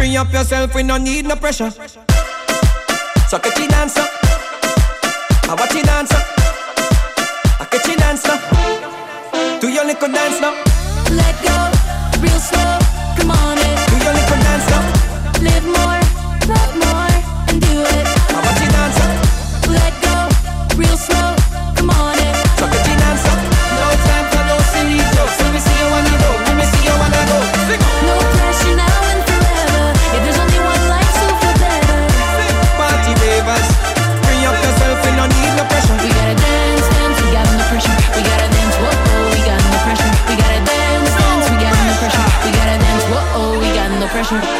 Free up yourself, we no need no pressure. So catch you dance up. I watch you dance up. I catch you dance now. Do your little dance now. Let go. Pleasure.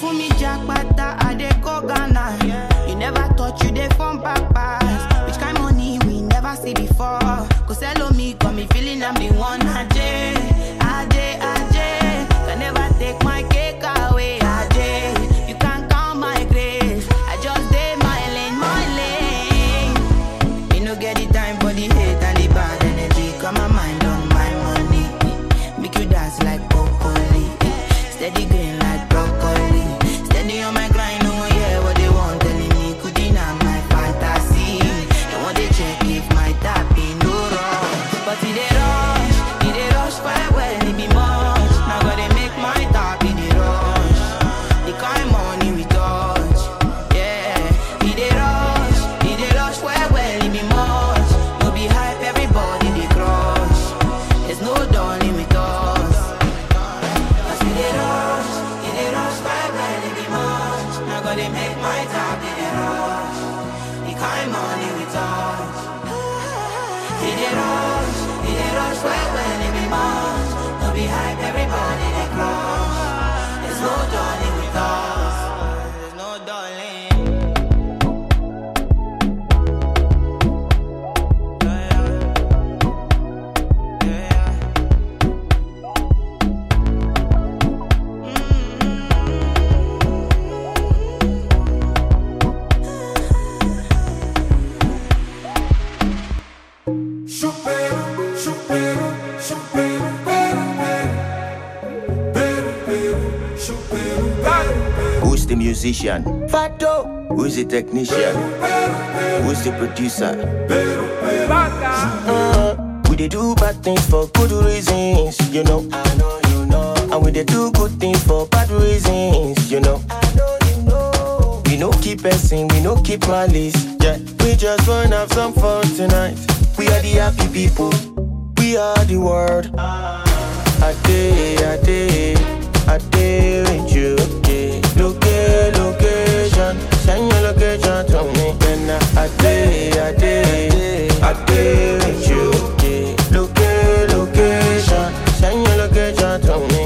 fún mi jàpátá i dey go ghana. You never touch you dey from back pass which kind money we never see before. Solo me got me feeling I'm the one. musician? Fato. Who is the technician? Who is the producer? Uh, we they do bad things for good reasons, you know. I know you know. And we they do good things for bad reasons, you know. I know you know. We no keep essing, we no keep malice. Yeah, we just wanna have some fun tonight. We are the happy people. We are the world. I day, I day, I day with you. Yeah. Location, send your location to me. Then I, I I with you. Location, send your location to me.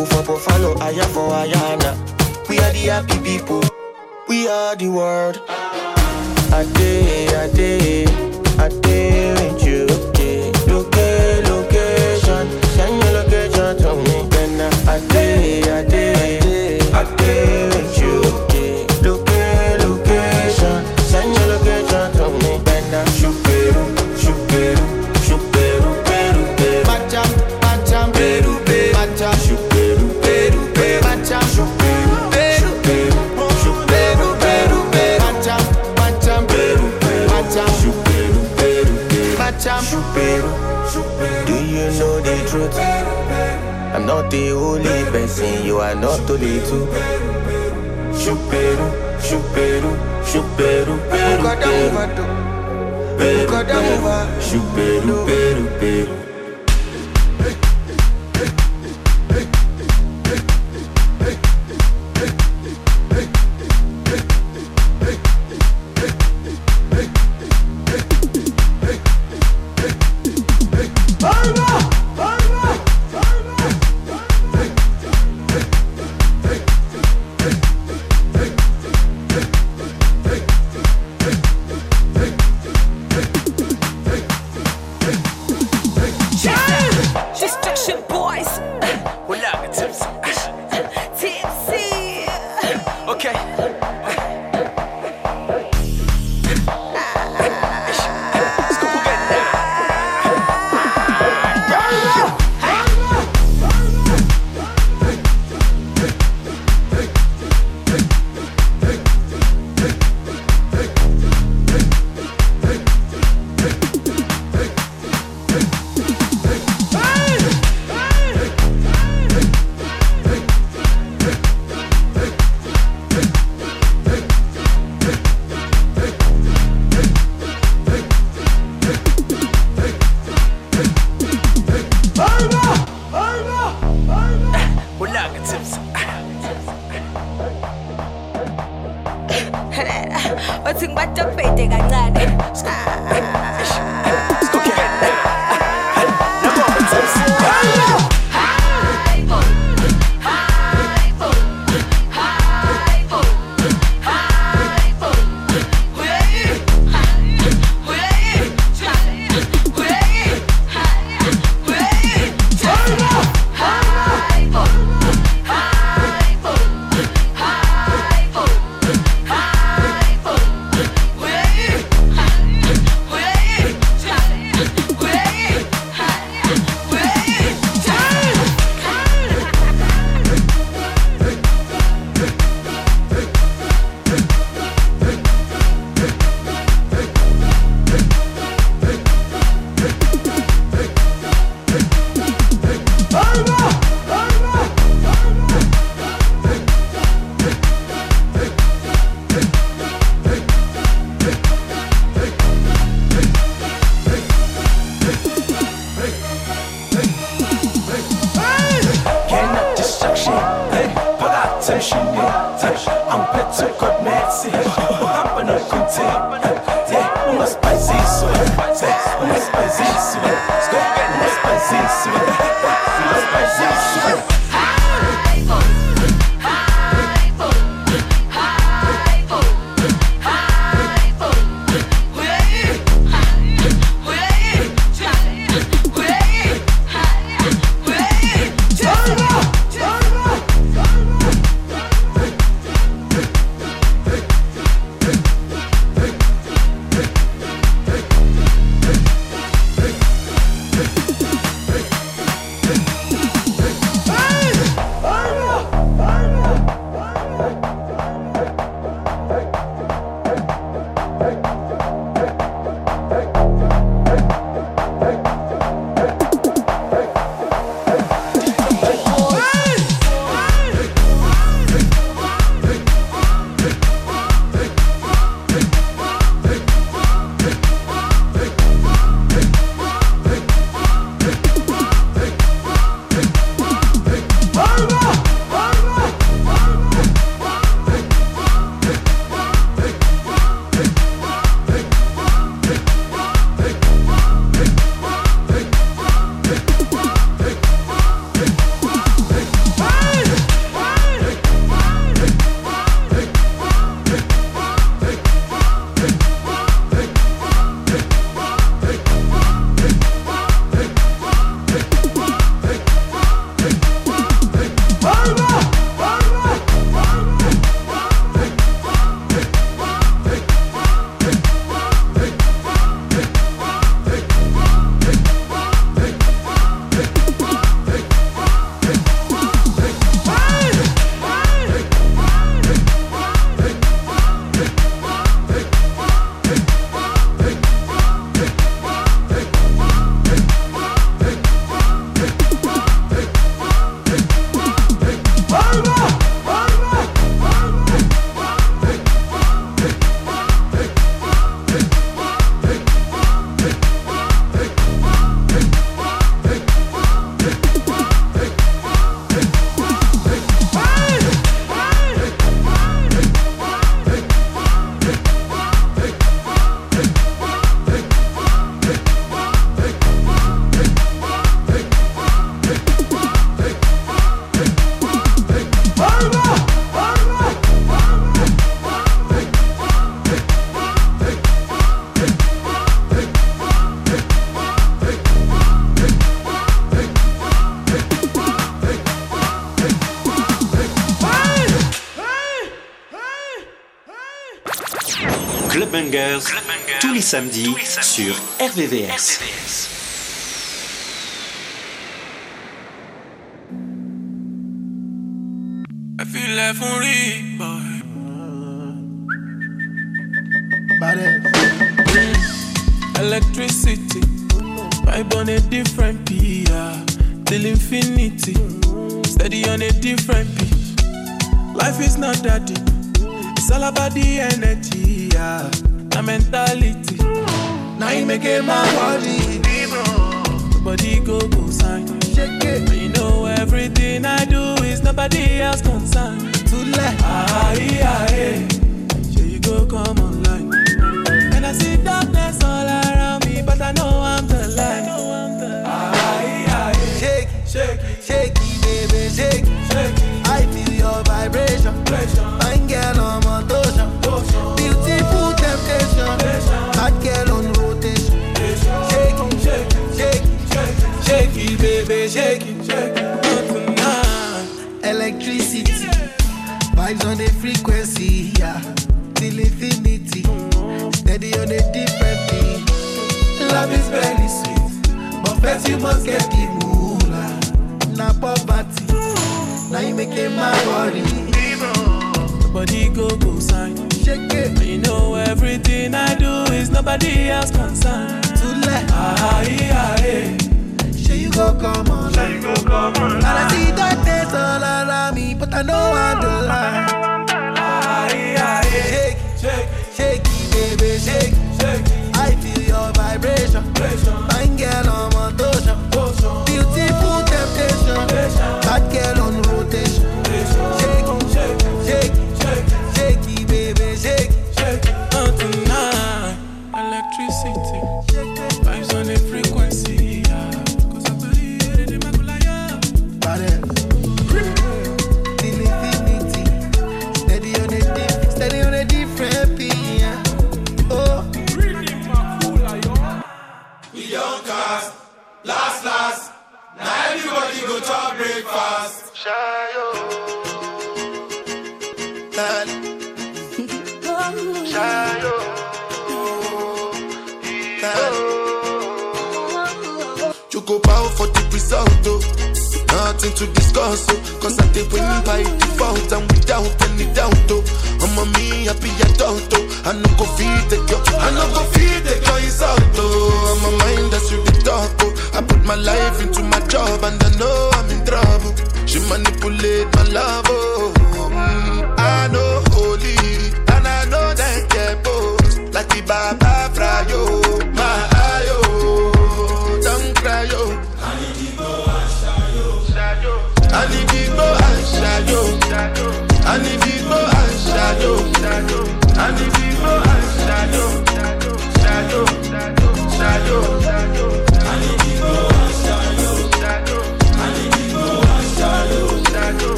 people for Buffalo, Aya for Ayana. We are the happy people, we are the world. A day, a day, a day with you. Okay, location, send your location to me. Then I day, I day, I day with you. I'm not the only person, you are not the two. Chuperu, chuperu, chuperu, peru, peru. Peru, peru, peru, peru. Clubbangers, tous les samedis sur RVVS. I feel like for real, boy. Electricity, vibe on a different beat, till infinity. Steady on a different beat. Life is not that deep. All about the energy, yeah. The mentality. Now you make it my body. Nobody go go sign. Shake it. You know everything I do is nobody else concerned. To let ah yeah yeah. Sure you go come online. And I see darkness all around me, but I know I'm the light. Ah yeah yeah. Shake Shake shake baby, shake Beautiful temptation. Hot girl on rotation. Shake it, Shake it, shake it, shake it, baby, shake it, shake it. Tonight. electricity. Vibes on the frequency, yeah. Till infinity. Steady on a different beat. Love is very sweet, but first you must get the moolah. Na poverty. Now you make making my body. Nobody go go sign. Shake it And you know everything I do is nobody else concerned. to let. Ah yeah yeah. Sure you go come on. Sure you go come on. And I see darkness all around me, but I know I'm the light.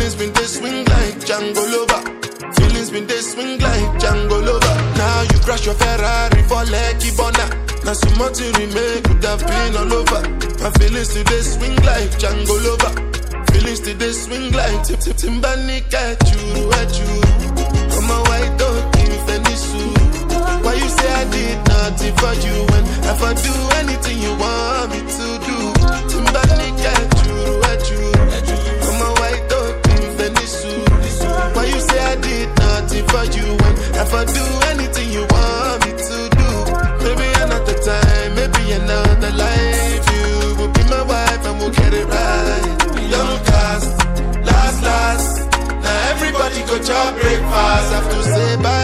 Feelings been dey swing like Django Lover. Feelings been dey swing like Django Lover. Now you crash your Ferrari for Lekki Bona. Now so much you remain could have been all over. My feelings today swing like Django Lover. Feelings today swing like Tip Tip Timbani at you, at you. Come on, white dog, in Fenisu. Why you say I did nothing for you when if I do anything you want me to do? Timbani at for you when if I do anything you want me to do? Maybe another time, maybe another life. You will be my wife and we'll get it right. Young cast, last, last. Now everybody go to breakfast. Have to say bye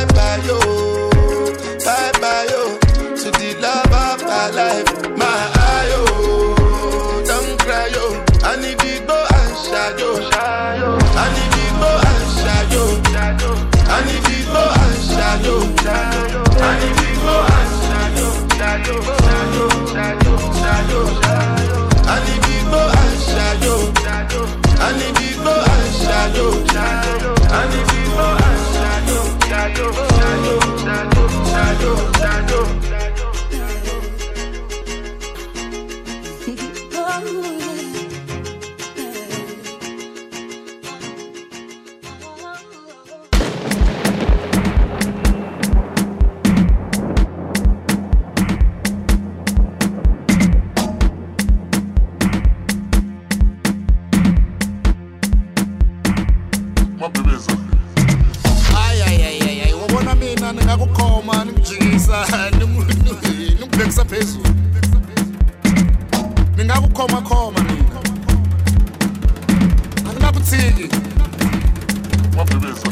shayo. I need to go and shayo. Shayo, shayo, shayo, shayo. I need to go and shayo. I need to go and shayo. I need to go and shayo. Shayo, shayo, shayo, shayo, shayo. mixer phezulu ndingakukhomakhoma mina andingakuthiki wabhebeza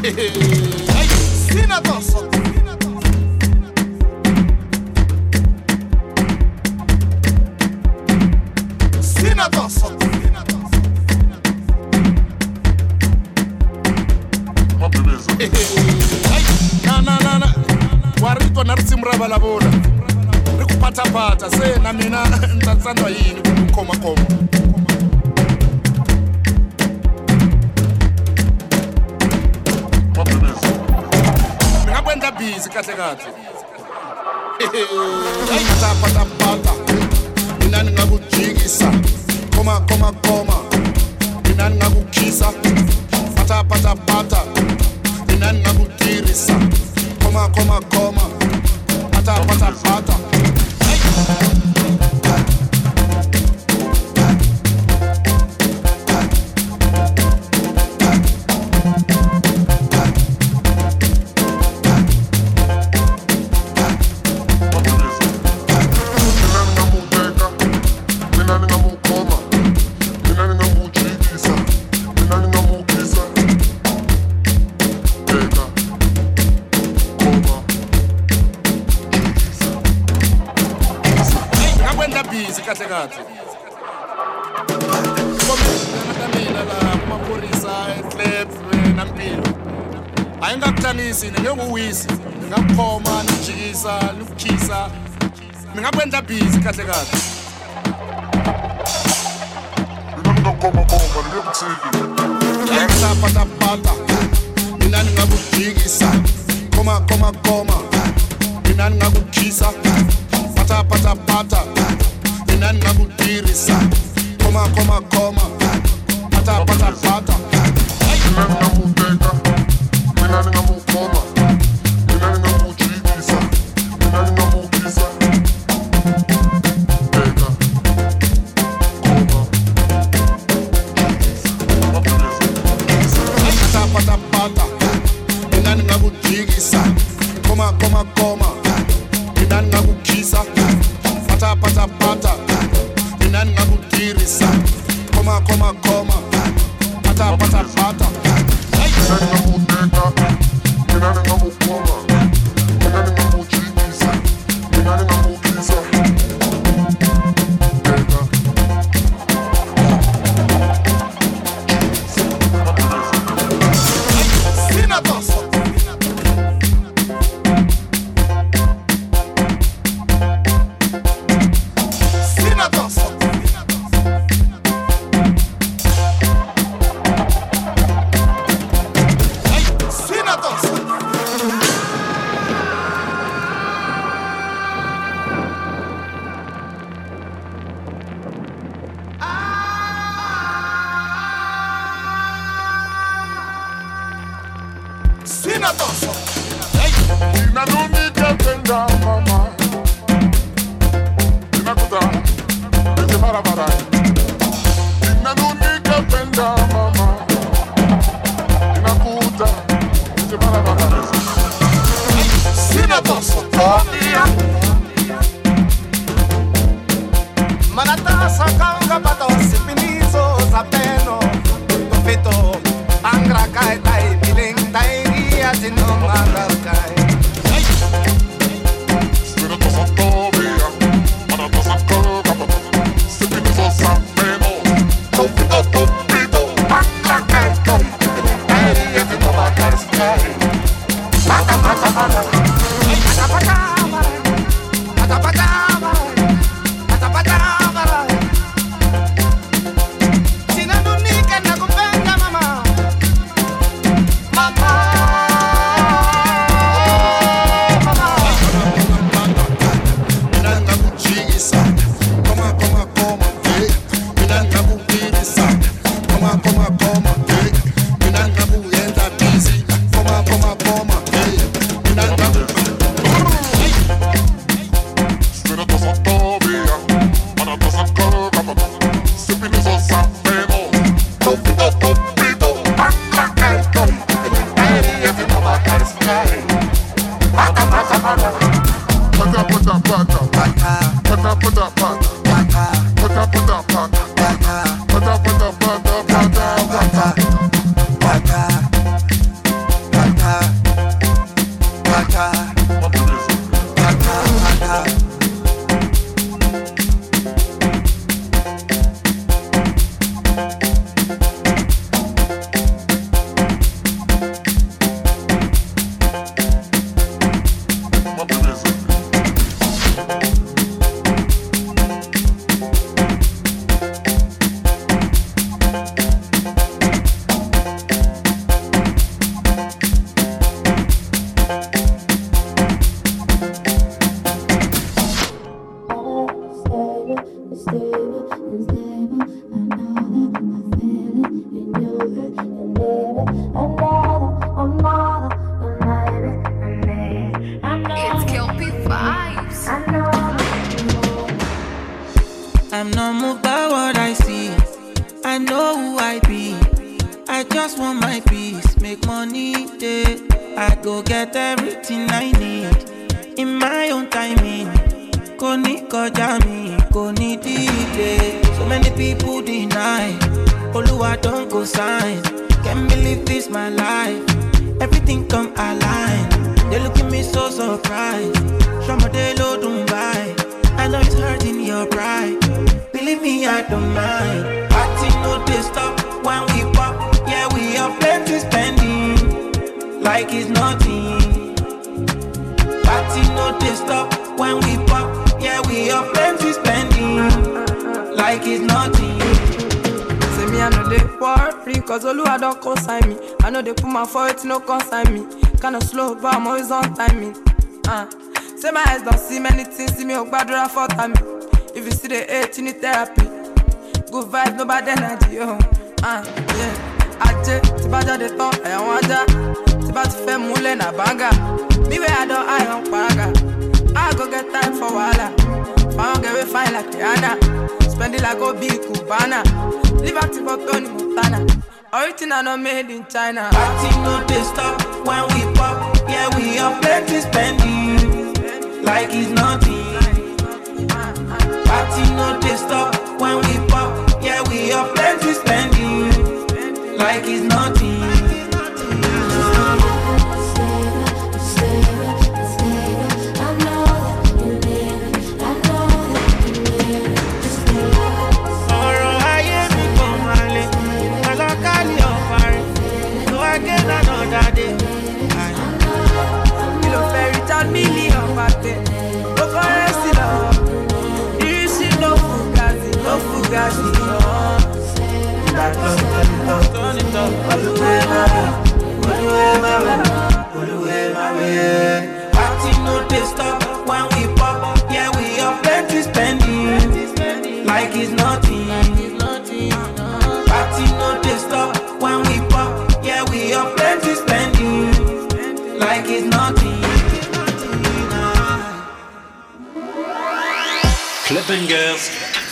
tapata se na mina ntatsandwa yini kumukhomakhoma ni nga ku endla bizi kahle kahle hayi mina ni nga ku jikisa khomakhomakhoma mina ni patapatapata mina ni nga ku tirhisa khomakhomakhoma patapatapata Thank you. sengiwisi ngingakukhoma nijikisa nikukhisa. Ngingakwenza bhizi kahle kahle. Ngisapatapata mina ningakujikisa. Khoma mina ningakukhisa. Patapatapata mina ningakutirisa khoma. Manatasa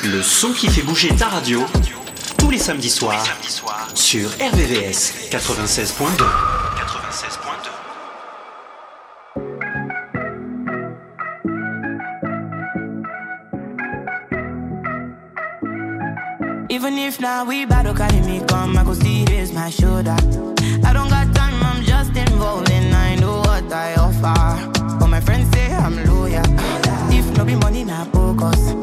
Le son qui fait bouger ta radio tous les samedis soirs sur RVVS 96.2. now we battle carry me come. I go see raise my shoulder. I don't got time, I'm just involved and I know what I offer. But my friends say I'm loyal. If no be money, now focus.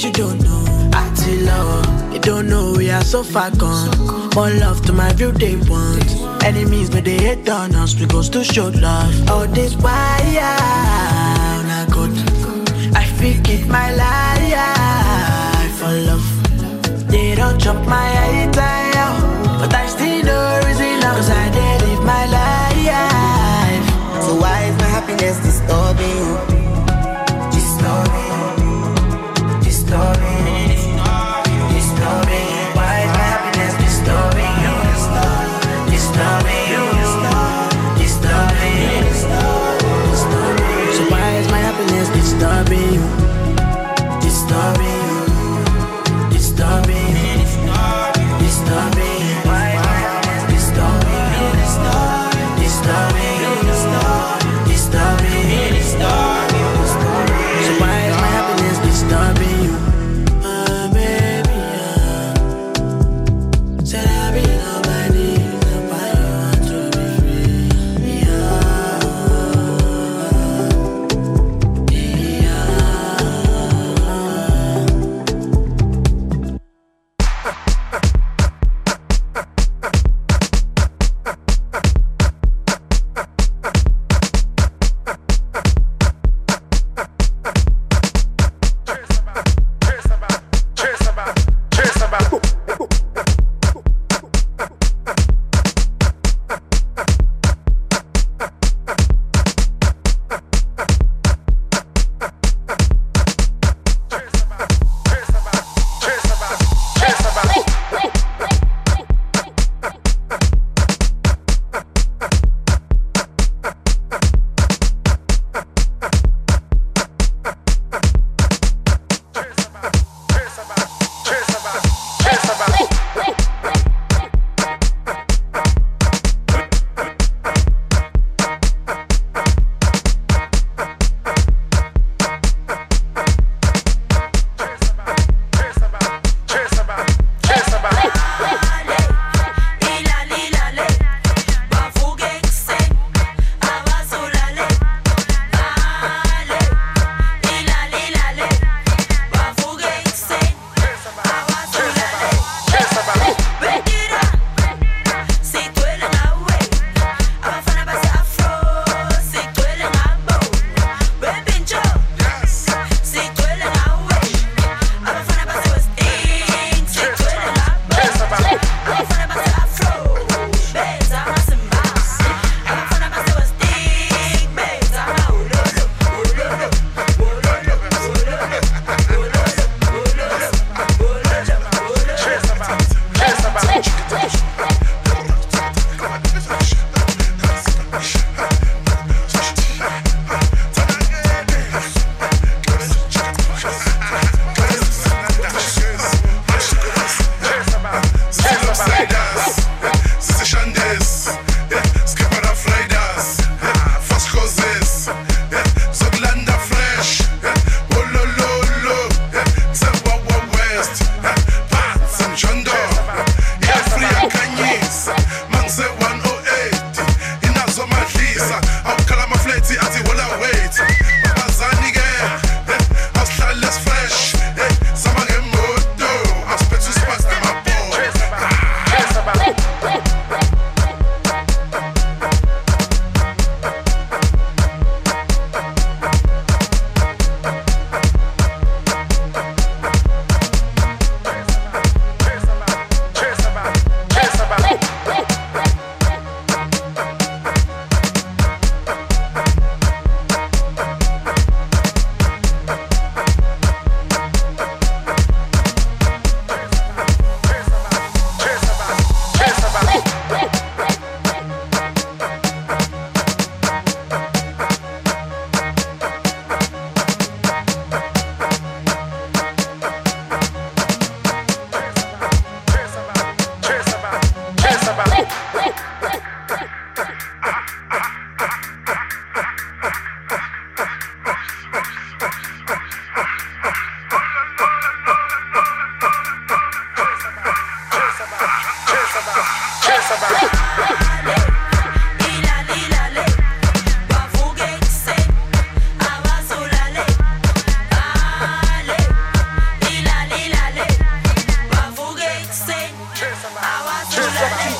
You don't know, I Attila. You don't know we are so far gone. More love to my real day ones. Enemies, but they hate on us. Goes to show love. All this why oh not good. I forget my life for love. They don't chop my head but I still know reason. Cause I did live my life. So why is my happiness? Disturbing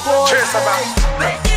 Cheers, about.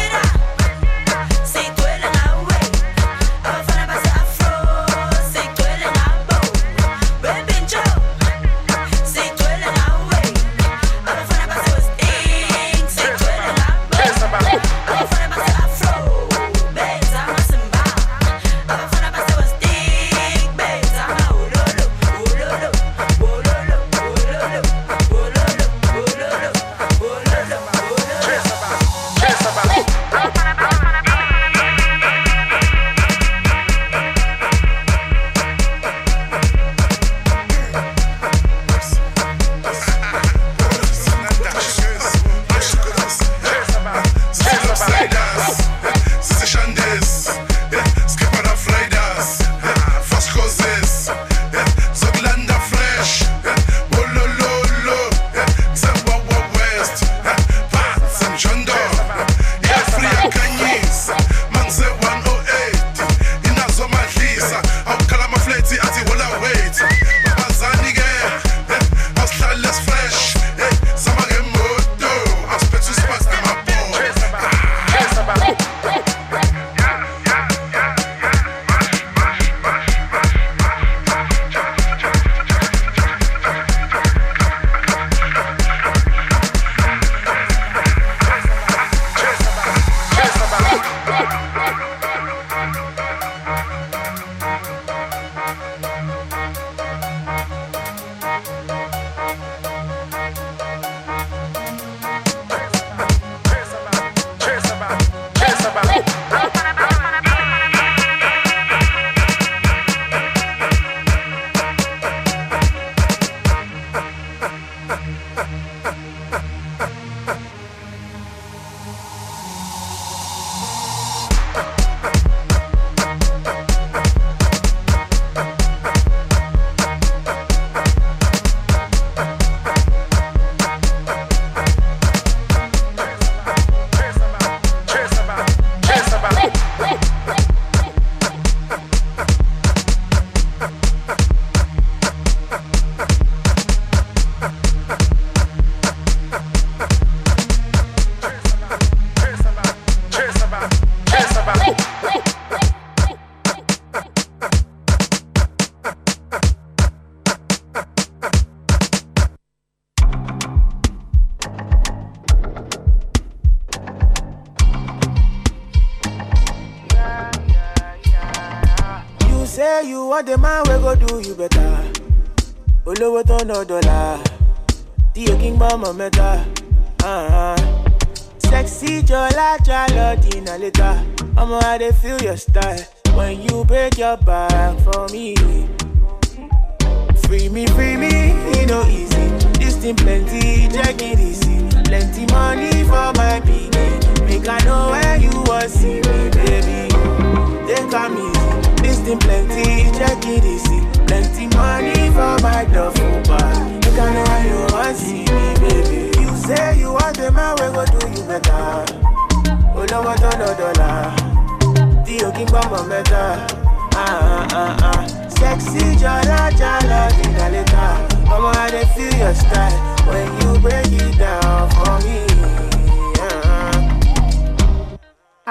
They feel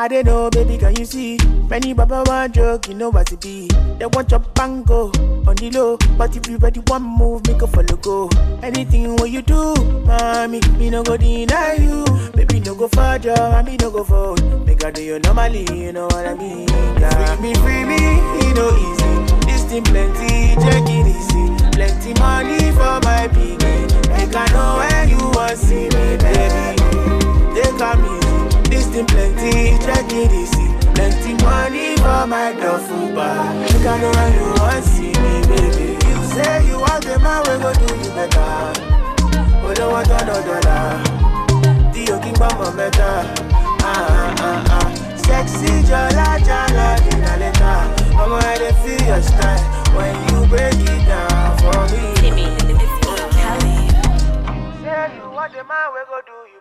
I don't know, baby, can you see? Many baba want joke, you know what it be. They want your bango on the low, but if you ready one move, make a follow go. Anything what you do, mommy, me no go deny you. Baby, no go for job, me no go for Make I do you normally, you know what I mean? Yeah. Free me, free me, it no easy. This thing plenty, check it easy. Plenty money for my piggy. Make I know where you want see me, baby. They come easy. This thing plenty, check it easy. Plenty money for my duffel bag. Make I know where you want see me, baby. You say you want the man, we go do you better. But don't want no dollar. Dio King Bamba meta. Ah ah ah ah. Sexy jala jala dina later. Mama, I feel your style when you break it down for me. Say you want the man, we go do you.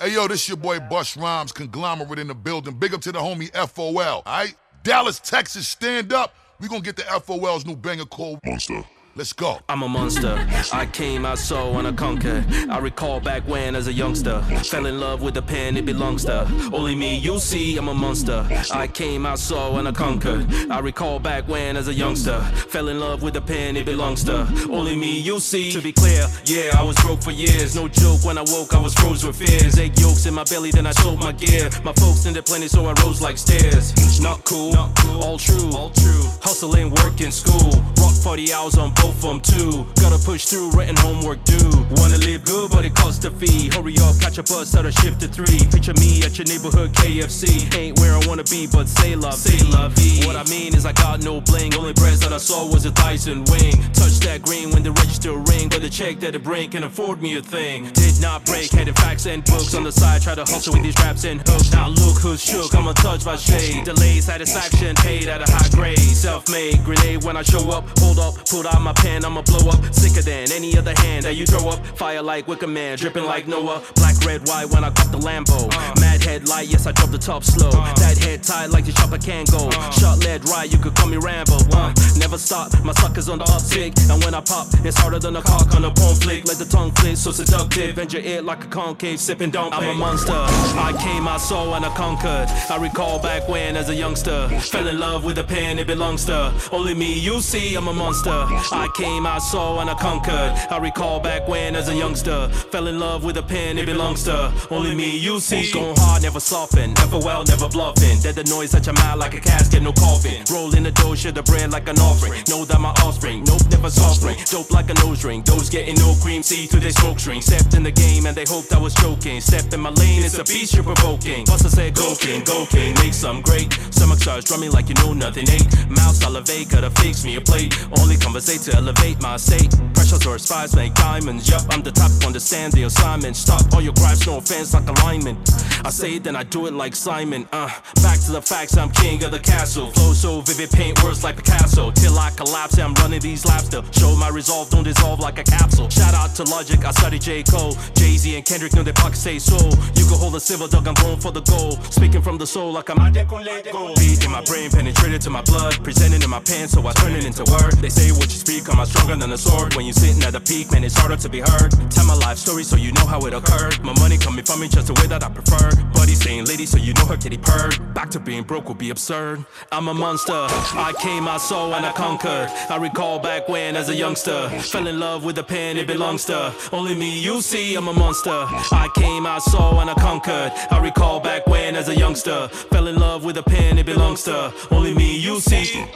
Hey yo, this your boy Busta Rhymes, conglomerate in the building. Big up to the homie FOL. Alright? Dallas, Texas, stand up. We gonna get the FOL's new banger called Monster. Let's go. I'm a monster. I came, I saw, and I conquered. I recall back when, as a youngster, fell in love with the pen it belongs to. Only me, you see, I'm a monster. I came, I saw, and I conquered. I recall back when, as a youngster, fell in love with the pen it belongs to. Only me, you see. To be clear, yeah, I was broke for years. No joke, when I woke, I was froze with fears. Egg yolks in my belly, then I sold my gear. My folks in the plenty, so I rose like stairs. Not cool, all true, all true. Hustling, work in school. Rock 40 hours on of them too. Gotta push through, written homework due. Wanna live good, but it costs a fee. Hurry up, catch a bus out of shift to three. Picture me at your neighborhood KFC. Ain't where I wanna be, but say love, say love. What I mean is I got no bling. Only breads that I saw was a Tyson wing. Touch that green when the register ring, but the check that it bring can afford me a thing. Did not break, heading facts and books on the side. Try to hustle with these raps and hooks. Now look who's shook. I'm untouched by shade. Delay, satisfaction, paid at a high grade. Self-made grenade when I show up. Hold up, pull out my pen, I'ma blow up. Sicker than any other hand that you throw up. Fire like Wicker Man, dripping like Noah. Black, red, white when I cop the Lambo. Uh. Mad headlight, yes, I drop the top slow. Uh. That head tight like the chopper can go. Uh. Shot lead right, you could call me Rambo. Uh, never stop, my suckers on the uptick. And when I pop, it's harder than a cock on a bone flick. Let the tongue flick, so seductive. And your ear like a concave, sipping don't I'm a monster. I came, I saw, and I conquered. I recall back when, as a youngster, fell in love with a pen it belongs to. Only me, you see, I'm a monster. I came, I saw, and I conquered. I recall back when, as a youngster, fell in love with a pen it belongs to. Only me, you see. Going hard, never soften. Never well, never bluffing. Dead the noise at your mouth like a casket, no coffin. Roll in the dough, share the bread like an offering. Know that my offspring, nope, never soft ring. Dope like a nose ring. Those getting no cream, see through their smoke string. Stepped in the game and they hoped I was joking. Stepped in my lane, it's a beast you're provoking. Buster said, go king, go king, make some great. Stomach starts drumming like you know nothing ain't. Mouth salivate, gotta fix me a plate. Only conversate to elevate my state. Pressures or spies make diamonds. Yup, I'm the top, understand the assignment. Stop all your gripes, no offense, like alignment. I say it, then I do it like Simon. Uh, back to the facts, I'm king of the castle. Flow so vivid, paint words like Picasso. Till I collapse, I'm running these laps to show my resolve, don't dissolve like a capsule. Shout out to Logic, I study J. Cole. Jay Z and Kendrick know their pockets say so. You can hold a silver dog, I'm going for the gold. Speaking from the soul like I'm beat in my brain, penetrated to my blood. Presented in my pants, so I turn it into word. They say what you speak, I'm stronger than a sword. When you're sitting at the peak, man, it's harder to be heard. Tell my life story so you know how it occurred. My money coming from me just the way that I prefer. Buddy saying lady, so you know her kitty purred. Back to being broke would be absurd. I'm a monster. I came, I saw, and I conquered. I recall back when, as a youngster, fell in love with a pen it belongs to. Only me, you see, I'm a monster. I came, I saw, and I conquered. I recall back when, as a youngster, fell in love with a pen it belongs to. Only me, you see.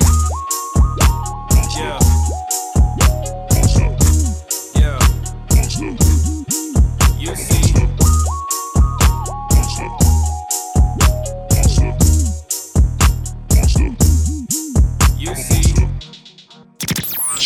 Yeah.